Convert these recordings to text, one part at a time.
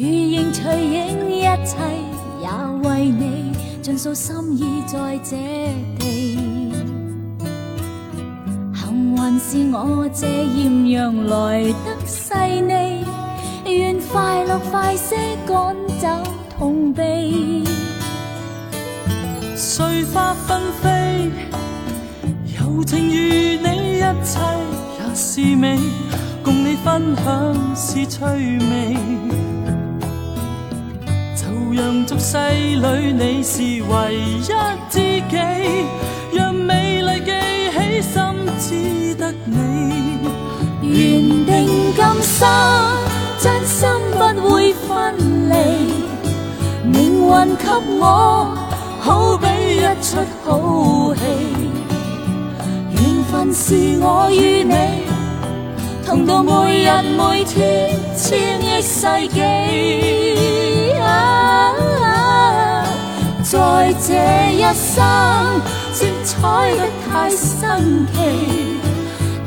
如影随影，一切也为你尽诉心意在这地。幸运是我这艳阳来得细腻，愿快乐快些赶走痛悲。碎花纷飞，柔情如你，一切也是美，共你分享是趣味。俗世里你是唯一知己，让美丽记起，心只得你。缘定今生，真心不会分离，命运给我。好比一出好戏，缘分是我与你同到每日每天千亿世纪。在这一生精彩得太新奇，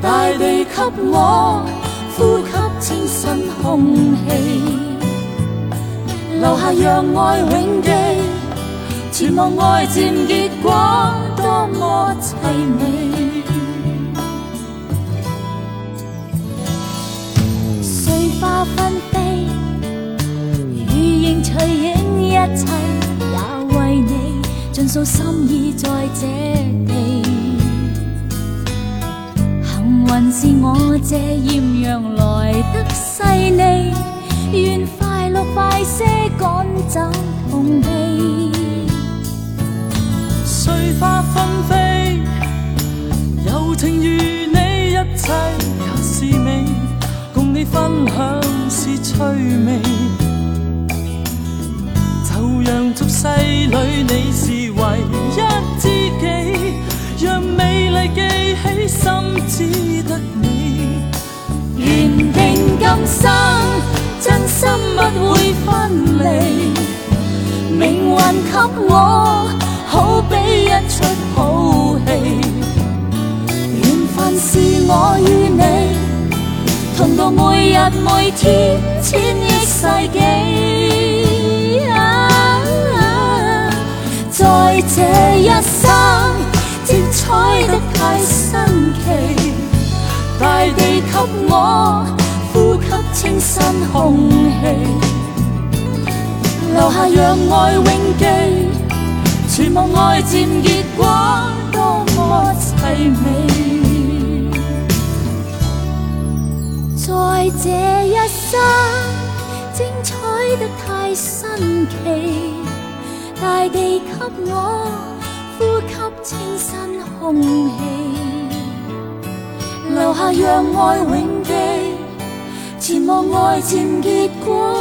大地给我呼吸清新空气，留下让爱永记。全望爱渐结果，多么凄美。碎花纷飞，如影随影，一切尽诉心意在这地。幸运是我这艳阳来得细腻，愿快乐快些赶走痛悲。碎花纷飞，柔情如你，一切也是美，共你分享是趣味。就让俗世里你是唯一知己，让美丽记起，心只得你。缘定今生，真心不会分离，命运给我。好比一出好戏，缘分是我与你同度每日每天千亿世纪。大地给我呼吸清新空气，留下让爱永记。全望爱渐结果，多么凄美。在这一生，精彩得太新奇，大地给我呼吸清新空气，留下让爱永记。前望爱渐结果，